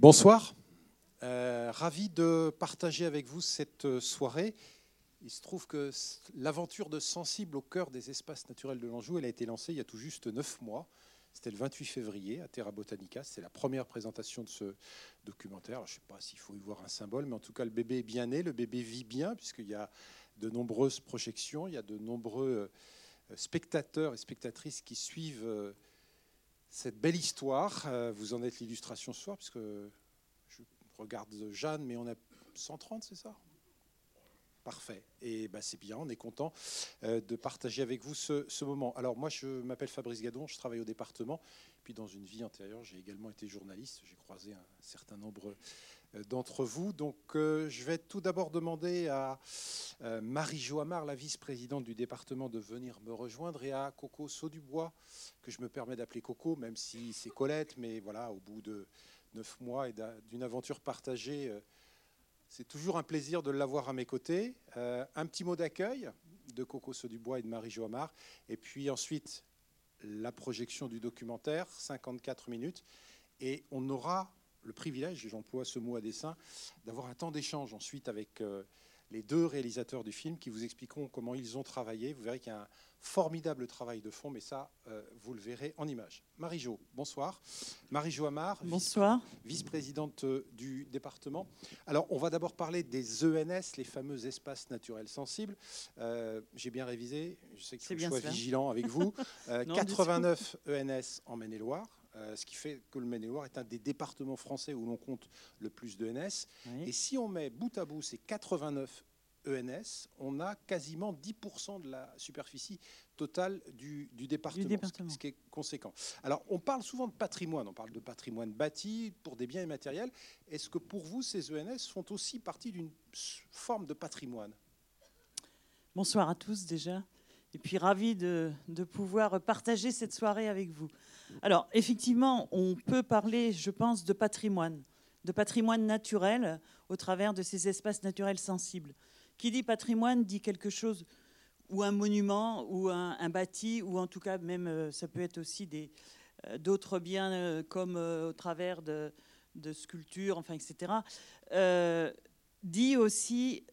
Bonsoir. Euh, ravi de partager avec vous cette euh, soirée. Il se trouve que l'aventure de Sensible au cœur des espaces naturels de l'Anjou, elle a été lancée il y a tout juste neuf mois. C'était le 28 février à Terra Botanica. C'est la première présentation de ce documentaire. je ne sais pas s'il faut y voir un symbole, mais en tout cas, le bébé est bien né, le bébé vit bien, puisqu'il y a de nombreuses projections, il y a de nombreux euh, spectateurs et spectatrices qui suivent cette belle histoire. Vous en êtes l'illustration ce soir, puisque regarde Jeanne, mais on a 130, c'est ça? Parfait. Et ben, c'est bien, on est content euh, de partager avec vous ce, moment. Alors moi, je m'appelle Fabrice Gadon, je travaille au département. Puis dans une vie antérieure, j'ai également été journaliste. J'ai croisé un certain nombre euh, d'entre vous. Donc euh, je vais tout d'abord demander à Marie Joamar, la vice-présidente du département, de venir me rejoindre et à Coco Saudubois, que je me permets d'appeler Coco, même si c'est Colette, mais voilà, au bout de neuf mois et d'une aventure partagée. Euh, c'est toujours un plaisir de l'avoir à mes côtés. Euh, un petit mot d'accueil de Coco Dubois et de Marie Joamar. Et puis ensuite, la projection du documentaire, 54 minutes. Et on aura le privilège, j'emploie ce mot à dessein, d'avoir un temps d'échange ensuite avec euh, les deux réalisateurs du film qui vous expliqueront comment ils ont travaillé. Vous verrez qu'il y a un formidable travail de fond, mais ça, euh, vous le verrez en image. Marie-Jo, bonsoir. Marie-Jo Amar, bonsoir. vice-présidente euh, du département. Alors, on va d'abord parler des ENS, les fameux espaces naturels sensibles. Euh, j'ai bien révisé, je sais qu'il faut que je sois vigilant avec vous. 89 ENS en Maine-et-Loire. Ce qui fait que le Maine-et-Loire est un des départements français où l'on compte le plus d'ENS. Et si on met bout à bout ces 89 ENS, on a quasiment 10% de la superficie totale du, département, ce qui est conséquent. Alors, on parle souvent de patrimoine, on parle de patrimoine bâti pour des biens immatériels. Est-ce que pour vous, ces ENS font aussi partie d'une forme de patrimoine? Bonsoir à tous déjà, et puis ravi de, pouvoir partager cette soirée avec vous. Alors, effectivement, on peut parler, je pense, de patrimoine, de patrimoine naturel au travers de ces espaces naturels sensibles. Qui dit patrimoine dit quelque chose, ou un monument, ou un, bâti, ou en tout cas même, euh, ça peut être aussi euh, d'autres biens euh, comme au travers de, sculptures, enfin, etc. dit aussi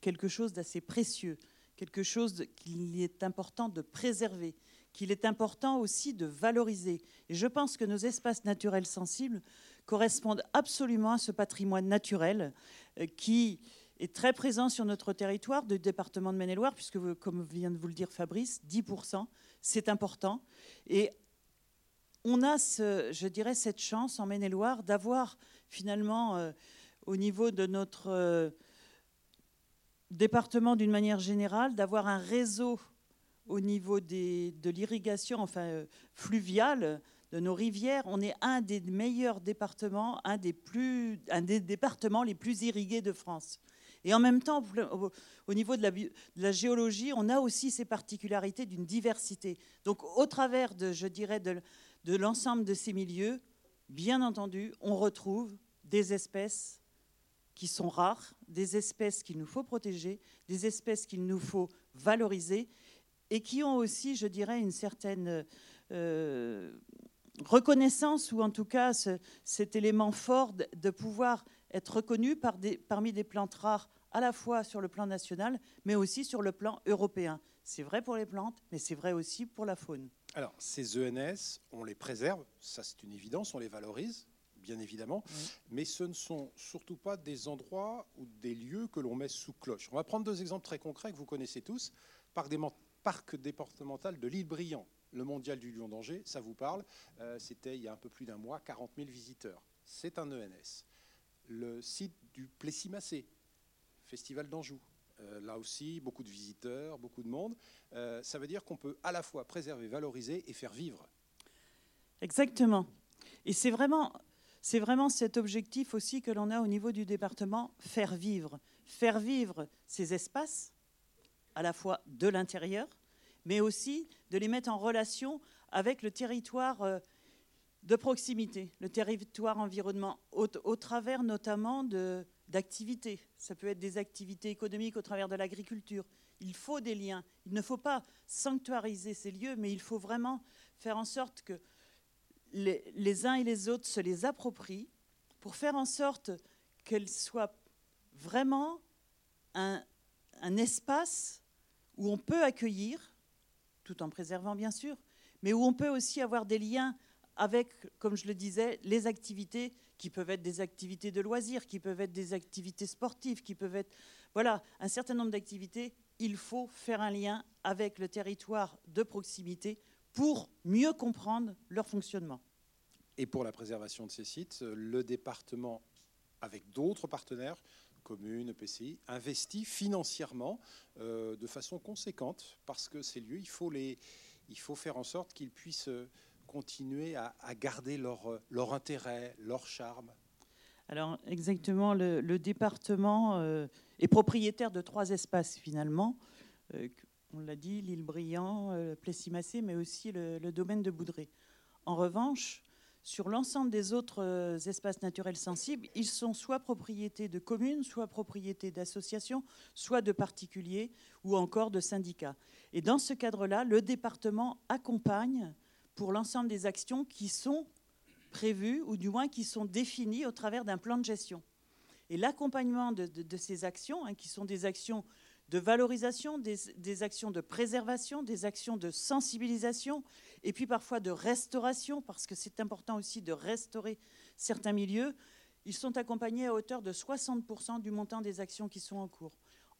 quelque chose d'assez précieux, quelque chose qu'il est important de préserver, qu'il est important aussi de valoriser. Et je pense que nos espaces naturels sensibles correspondent absolument à ce patrimoine naturel euh, qui est très présent sur notre territoire du département de Maine-et-Loire, puisque, comme vient de vous le dire Fabrice, 10%, c'est important. Et on a, je dirais, cette chance en Maine-et-Loire d'avoir finalement, euh, au niveau de notre euh, département d'une manière générale, d'avoir un réseau au niveau de l'irrigation enfin, fluviale de nos rivières, on est un des meilleurs départements, un des, plus, un des départements les plus irrigués de France. Et en même temps, au niveau de la, géologie, on a aussi ces particularités d'une diversité. Donc, au travers de, je dirais, de l'ensemble de ces milieux, bien entendu, on retrouve des espèces qui sont rares, des espèces qu'il nous faut protéger, des espèces qu'il nous faut valoriser et qui ont aussi, je dirais, une certaine euh, reconnaissance, ou en tout cas cet élément fort de, pouvoir être reconnu parmi des plantes rares, à la fois sur le plan national, mais aussi sur le plan européen. C'est vrai pour les plantes, mais c'est vrai aussi pour la faune. Alors, ces ENS, on les préserve, ça c'est une évidence, on les valorise, bien évidemment, mais ce ne sont surtout pas des endroits ou des lieux que l'on met sous cloche. On va prendre deux exemples très concrets que vous connaissez tous. Parc, des, parc départemental de l'île Briand, le mondial du Lion d'Angers, ça vous parle. Euh, c'était il y a un peu plus d'un mois, 40 000 visiteurs. C'est un ENS. Le site du Plessis-Massé, Festival d'Anjou. Euh, là aussi, beaucoup de visiteurs, beaucoup de monde. Euh, ça veut dire qu'on peut à la fois préserver, valoriser et faire vivre. Exactement. Et c'est vraiment, c'est vraiment cet objectif aussi que l'on a au niveau du département, faire vivre. Faire vivre ces espaces, à la fois de l'intérieur, mais aussi de les mettre en relation avec le territoire euh, de proximité, le territoire environnement, au, travers notamment d'activités. Ça peut être des activités économiques au travers de l'agriculture. Il faut des liens. Il ne faut pas sanctuariser ces lieux, mais il faut vraiment faire en sorte que les, uns et les autres se les approprient pour faire en sorte qu'elles soient vraiment un, espace où on peut accueillir, tout en préservant bien sûr, mais où on peut aussi avoir des liens avec, comme je le disais, les activités qui peuvent être des activités de loisirs, qui peuvent être des activités sportives, qui peuvent être... Voilà, un certain nombre d'activités, il faut faire un lien avec le territoire de proximité pour mieux comprendre leur fonctionnement. Et pour la préservation de ces sites, le département, avec d'autres partenaires, communes, PCI, investit financièrement euh, de façon conséquente parce que ces lieux, il faut, les, il faut faire en sorte qu'ils puissent euh, continuer à, garder leur, leur, intérêt, leur charme. Alors exactement, le, département euh, est propriétaire de trois espaces finalement. On l'a dit, l'île Brillant, Plessis-Massé, mais aussi le, le, domaine de Boudré. En revanche, sur l'ensemble des autres euh, espaces naturels sensibles, ils sont soit propriétés de communes, soit propriétés d'associations, soit de particuliers ou encore de syndicats. Et dans ce cadre-là, le département accompagne pour l'ensemble des actions qui sont prévues ou du moins qui sont définies au travers d'un plan de gestion. Et l'accompagnement de, ces actions, hein, qui sont des actions de valorisation, des, actions de préservation, des actions de sensibilisation, et puis parfois de restauration, parce que c'est important aussi de restaurer certains milieux. Ils sont accompagnés à hauteur de 60% du montant des actions qui sont en cours.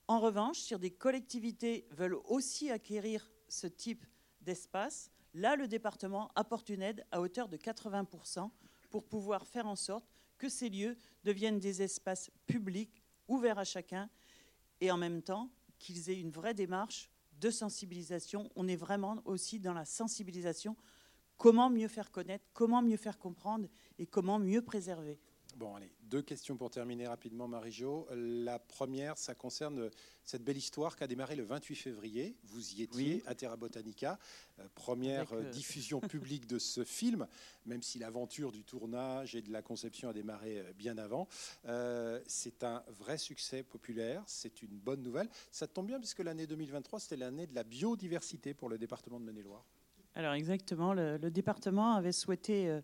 En revanche, si des collectivités veulent aussi acquérir ce type d'espace, là, le département apporte une aide à hauteur de 80% pour pouvoir faire en sorte que ces lieux deviennent des espaces publics ouverts à chacun et en même temps qu'ils aient une vraie démarche de sensibilisation. On est vraiment aussi dans la sensibilisation. Comment mieux faire connaître, comment mieux faire comprendre et comment mieux préserver. Bon, allez, deux questions pour terminer rapidement, Marie-Jo. La première, ça concerne cette belle histoire qui a démarré le 28 février. Vous y étiez à Terra Botanica, euh, première euh, diffusion publique de ce film, même si l'aventure du tournage et de la conception a démarré euh, bien avant. c'est un vrai succès populaire, c'est une bonne nouvelle. Ça tombe bien puisque l'année 2023, c'était l'année de la biodiversité pour le département de Maine-et-Loire. Alors exactement, le, le, département avait souhaité euh,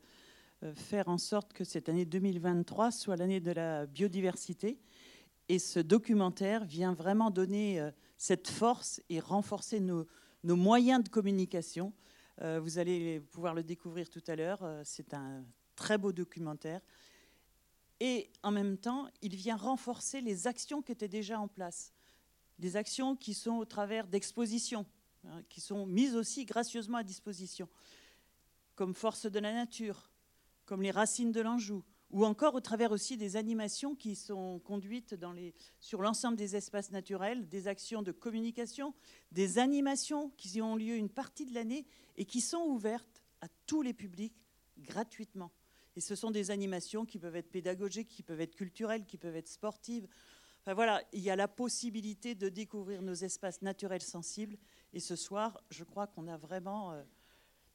faire en sorte que cette année 2023 soit l'année de la biodiversité. Et ce documentaire vient vraiment donner euh, cette force et renforcer nos, moyens de communication. Euh, vous allez pouvoir le découvrir tout à l'heure. C'est un très beau documentaire. Et en même temps, il vient renforcer les actions qui étaient déjà en place. Des actions qui sont au travers d'expositions, hein, qui sont mises aussi gracieusement à disposition, comme Force de la Nature, comme les racines de l'Anjou, ou encore au travers aussi des animations qui sont conduites sur l'ensemble des espaces naturels, des actions de communication, des animations qui ont lieu une partie de l'année et qui sont ouvertes à tous les publics gratuitement. Et ce sont des animations qui peuvent être pédagogiques, qui peuvent être culturelles, qui peuvent être sportives. Enfin voilà, il y a la possibilité de découvrir nos espaces naturels sensibles. Et ce soir, je crois qu'on a vraiment... Euh,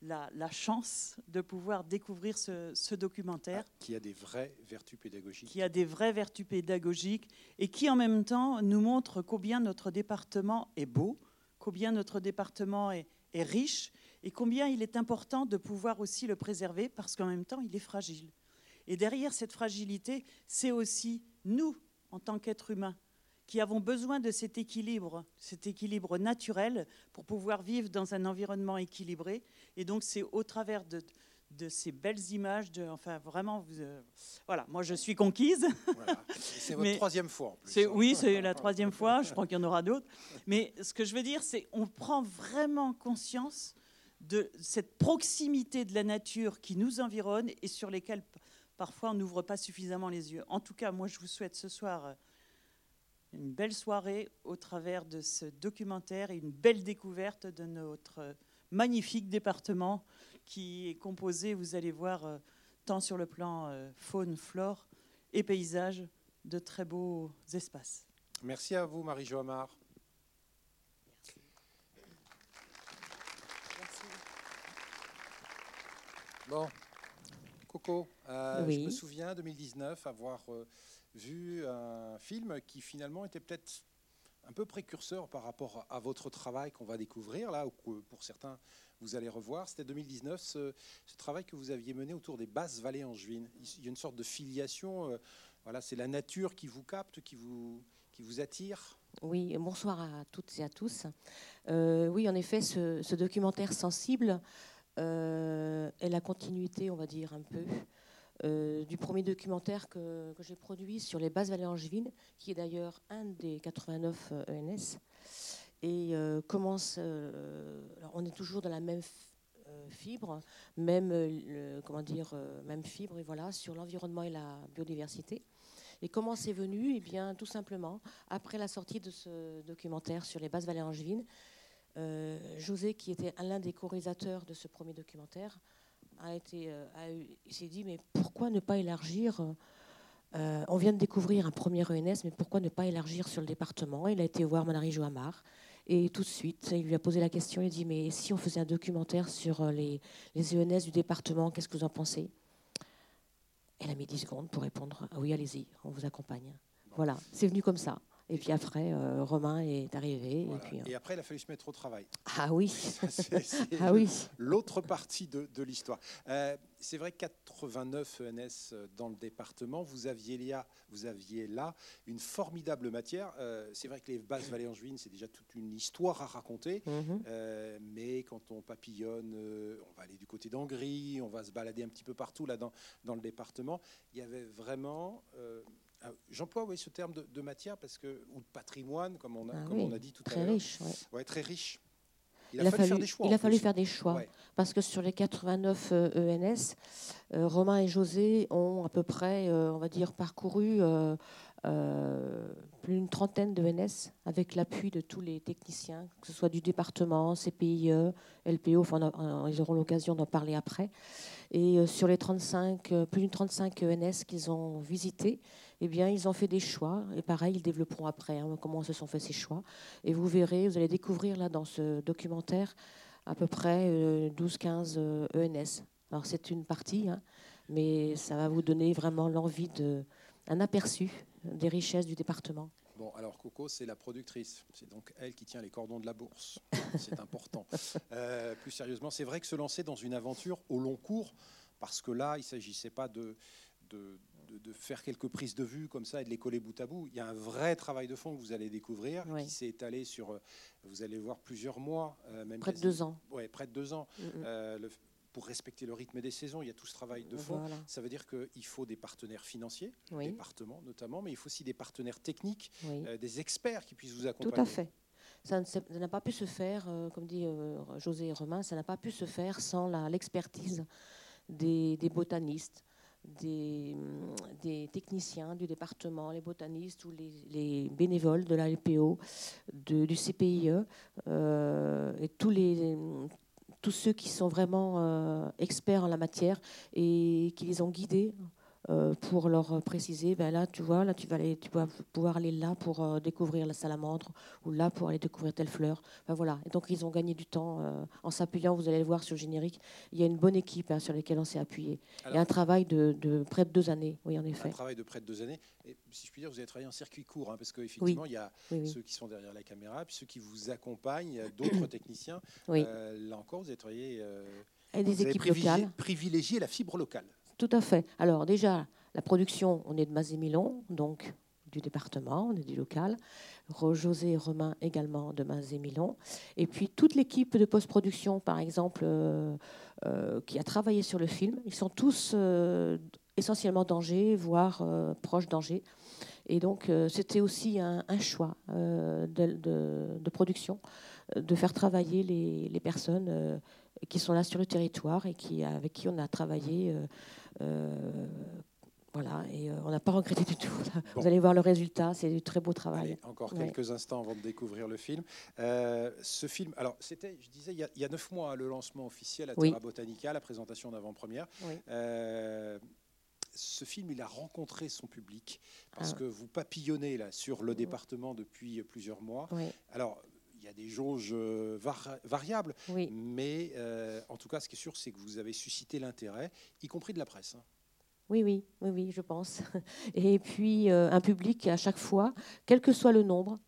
la, chance de pouvoir découvrir ce, documentaire. Ah, qui a des vraies vertus pédagogiques. Qui a des vraies vertus pédagogiques et qui en même temps nous montre combien notre département est beau, combien notre département est, est riche et combien il est important de pouvoir aussi le préserver parce qu'en même temps il est fragile. Et derrière cette fragilité, c'est aussi nous, en tant qu'êtres humains, qui avons besoin de cet équilibre, cet équilibre naturel pour pouvoir vivre dans un environnement équilibré. Et donc c'est au travers de, de ces belles images, de, enfin vraiment, euh, voilà, moi je suis conquise. C'est votre troisième fois en plus. Oui, c'est la troisième fois, je crois qu'il y en aura d'autres. Mais ce que je veux dire, c'est on prend vraiment conscience de cette proximité de la nature qui nous environne et sur lesquelles parfois on n'ouvre pas suffisamment les yeux. En tout cas, moi je vous souhaite ce soir euh, une belle soirée au travers de ce documentaire et une belle découverte de notre magnifique département qui est composé, vous allez voir, euh, tant sur le plan euh, faune, flore et paysage, de très beaux espaces. Merci à vous, Marie-Jo Amar. Bon, Coco, euh, je me souviens 2019 avoir vu un film qui finalement était peut-être un peu précurseur par rapport à votre travail qu'on va découvrir là, ou que pour certains vous allez revoir. C'était 2019, ce, travail que vous aviez mené autour des basses vallées angevines. Il y a une sorte de filiation. voilà, c'est la nature qui vous capte, qui vous, qui vous attire. Oui, bonsoir à toutes et à tous. oui, en effet, ce, documentaire sensible est la continuité, on va dire, un peu euh, du premier documentaire que, j'ai produit sur les bases vallées angevines, qui est d'ailleurs un des 89 ENS. E et euh, commence, euh, on est toujours dans la même fibre, même, comment dire, même fibre, et voilà, sur l'environnement et la biodiversité. Et comment c'est venu? Eh bien, tout simplement, après la sortie de ce documentaire sur les bases vallées angevines, José, qui était l'un des co-réalisateurs de ce premier documentaire, a euh, s'est dit mais pourquoi ne pas élargir euh, On vient de découvrir un premier ENS, mais pourquoi ne pas élargir sur le département? Il a été voir Manari Joamar et tout de suite, il lui a posé la question. Il dit mais si on faisait un documentaire sur euh, les, les ENS du département, qu'est-ce que vous en pensez? Elle a mis 10 secondes pour répondre ah oui, allez-y, on vous accompagne. Voilà, c'est venu comme ça. Et puis après, euh, Romain est arrivé. Et, puis, et, après, il a fallu se mettre au travail. Ah oui. c'est ah oui. L'autre partie de, de l'histoire. Euh, c'est vrai, 89 ENS dans le département. Vous aviez là, vous aviez là une formidable matière. Euh, c'est vrai que les basses vallées angevines, c'est déjà toute une histoire à raconter. Mhm. mais quand on papillonne, on va aller du côté d'Angry, on va se balader un petit peu partout là dans, dans le département. Il y avait vraiment ah, j'emploie oui, ce terme de, matière parce que, ou de patrimoine, comme on a, ah on a dit tout à l'heure. Très riche. Ouais. très riche. Il, a, fallu, faire des choix. Il a fallu faire des choix. Parce que sur les 89 ENS, euh, e euh, Romain et José ont à peu près, euh, on va dire, parcouru plus d'une trentaine d'ENS avec l'appui de tous les techniciens, que ce soit du département, CPIE, LPO, enfin, ils auront l'occasion d'en parler après. Et sur les 35, plus d'une 35 ENS qu'ils ont visités, eh bien, ils ont fait des choix. Et pareil, ils développeront après hein, comment se sont faits ces choix. Et vous verrez, vous allez découvrir là dans ce documentaire à peu près 12-15 euh, ENS. Alors c'est une partie, hein, mais ça va vous donner vraiment l'envie de un aperçu des richesses du département. Bon, alors Coco, c'est la productrice. C'est donc elle qui tient les cordons de la bourse. C'est important. Euh, plus sérieusement, c'est vrai que se lancer dans une aventure au long cours, parce que là, il ne s'agissait pas de, de, de, faire quelques prises de vue comme ça et de les coller bout à bout. Il y a un vrai travail de fond que vous allez découvrir qui s'est étalé sur, euh, vous allez voir, plusieurs mois. Euh, même près de deux ans. Oui, près de deux ans. Mm, mm. Euh, pour respecter le rythme des saisons, il y a tout ce travail de fond. Ça veut dire qu'il faut des partenaires financiers, départements notamment, mais il faut aussi des partenaires techniques, des experts qui puissent vous accompagner. Tout à fait. Ça n'a pas pu se faire, comme dit José et Romain, ça n'a pas pu se faire sans l'expertise des, des, botanistes, des, techniciens du département, les botanistes ou les, bénévoles de la LPO, du CPIE euh, et tous, les, tous ceux qui sont vraiment euh, experts en la matière et qui les ont guidés pour leur préciser, ben là, tu vois, là, tu vas, aller, tu vas pouvoir aller là pour euh, découvrir la salamandre ou là pour aller découvrir telle fleur. Ben voilà. Et donc, ils ont gagné du temps euh, en s'appuyant. Vous allez le voir sur le générique. Il y a une bonne équipe hein, sur laquelle on s'est appuyé. Il y a un travail de, près de deux années, oui, en effet. Un travail de près de deux années. Et si je puis dire, vous avez travaillé en circuit court, hein, parce qu'effectivement, il y a ceux qui sont derrière la caméra, puis ceux qui vous accompagnent, d'autres techniciens. là encore, vous avez travaillé. Et des équipes locales. Privilégié la fibre locale. Tout à fait. Alors déjà, la production, on est de Mazé-Milon, donc du département, on est du local. José et Romain également de Mazé-Milon. Et puis toute l'équipe de post-production, par exemple, euh, euh, qui a travaillé sur le film, ils sont tous euh, essentiellement d'Angers, voire proches d'Angers. Et donc c'était aussi un, choix de, production de faire travailler les, les personnes qui sont là sur le territoire et qui, avec qui on a travaillé voilà, et euh, on n'a pas regretté du tout. Vous allez voir le résultat, c'est du très beau travail. encore quelques instants avant de découvrir le film. Euh, ce film, alors c'était, je disais, il y, a, neuf mois, le lancement officiel à Terra Botanica, la présentation d'avant-première. ce film, il a rencontré son public parce ah. que vous papillonnez là sur le département depuis plusieurs mois. Alors, il y a des jauges variables, mais en tout cas, ce qui est sûr, c'est que vous avez suscité l'intérêt, y compris de la presse. Hein. Oui, oui, oui, oui, je pense. Et puis euh, un public à chaque fois, quel que soit le nombre,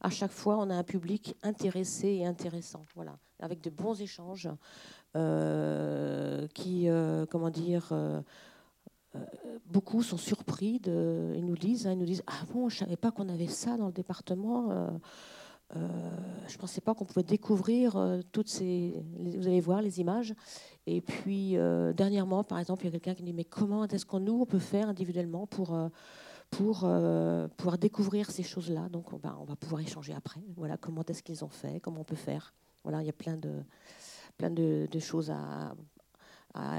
à chaque fois, on a un public intéressé et intéressant, voilà, avec de bons échanges euh, qui, euh, comment dire, euh, beaucoup sont surpris. De, ils nous disent, hein, ils nous disent, ah bon, je savais pas qu'on avait ça dans le département. Je ne pensais pas qu'on pouvait découvrir toutes ces. Vous allez voir les images. Et puis, dernièrement, par exemple, il y a quelqu'un qui dit Mais comment est-ce qu'on nous, on peut faire individuellement pour, pour pouvoir découvrir ces choses-là? Donc, on on va pouvoir échanger après. Voilà, comment est-ce qu'ils ont fait? Comment on peut faire? Voilà, il y a plein de, plein de, choses à,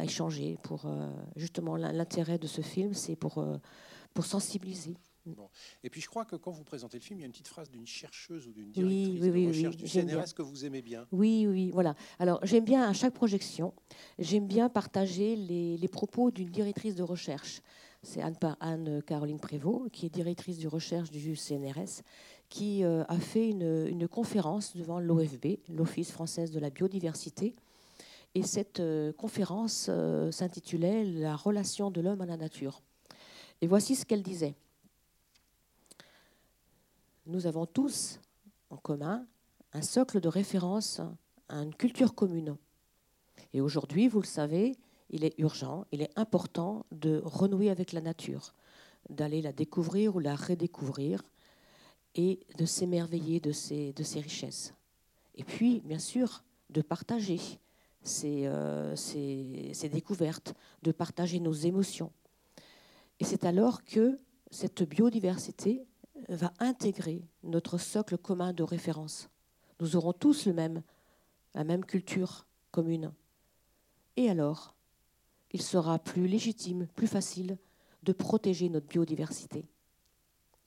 échanger. Pour euh, justement l'intérêt de ce film, c'est pour euh, pour sensibiliser. Et puis je crois que quand vous présentez le film, il y a une petite phrase d'une chercheuse ou d'une directrice de recherche du CNRS que vous aimez bien. Oui, oui, voilà. Alors j'aime bien à chaque projection, j'aime bien partager les, les propos d'une directrice de recherche. C'est Anne-Caroline Prévost, qui est directrice de recherche du CNRS, qui euh, a fait une, conférence devant l'OFB, l'Office française de la biodiversité. Et cette euh, conférence euh, s'intitulait La relation de l'homme à la nature. Et voici ce qu'elle disait. Nous avons tous en commun un socle de référence une culture commune. Et aujourd'hui, vous le savez, il est urgent, il est important de renouer avec la nature, d'aller la découvrir ou la redécouvrir, et de s'émerveiller de ces richesses. Et puis, bien sûr, de partager ces, euh, découvertes, de partager nos émotions. Et c'est alors que cette biodiversité va intégrer notre socle commun de référence. Nous aurons tous le même, la même culture commune. Et alors, il sera plus légitime, plus facile de protéger notre biodiversité.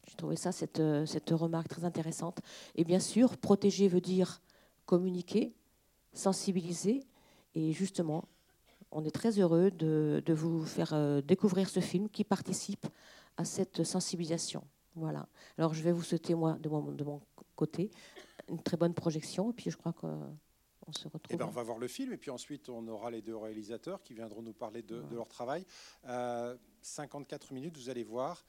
J'ai trouvé ça, cette, euh, remarque très intéressante. Et bien sûr, protéger veut dire communiquer, sensibiliser. Et justement, on est très heureux de, de vous faire euh, découvrir ce film qui participe à cette sensibilisation. Voilà. Alors, je vais vous souhaiter, moi, de mon, de mon côté, une très bonne projection. Et puis, je crois qu'on se retrouve. Eh ben, on va voir le film et puis ensuite on aura les deux réalisateurs qui viendront nous parler de, de leur travail. 54 euh, minutes, vous allez voir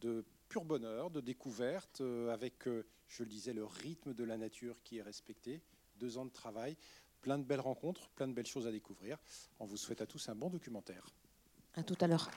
de pur bonheur, de découverte, euh, avec, euh, je le disais, le rythme de la nature qui est respecté, deux ans de travail, plein de belles rencontres, plein de belles choses à découvrir. On vous souhaite à tous un bon documentaire. À tout à l'heure.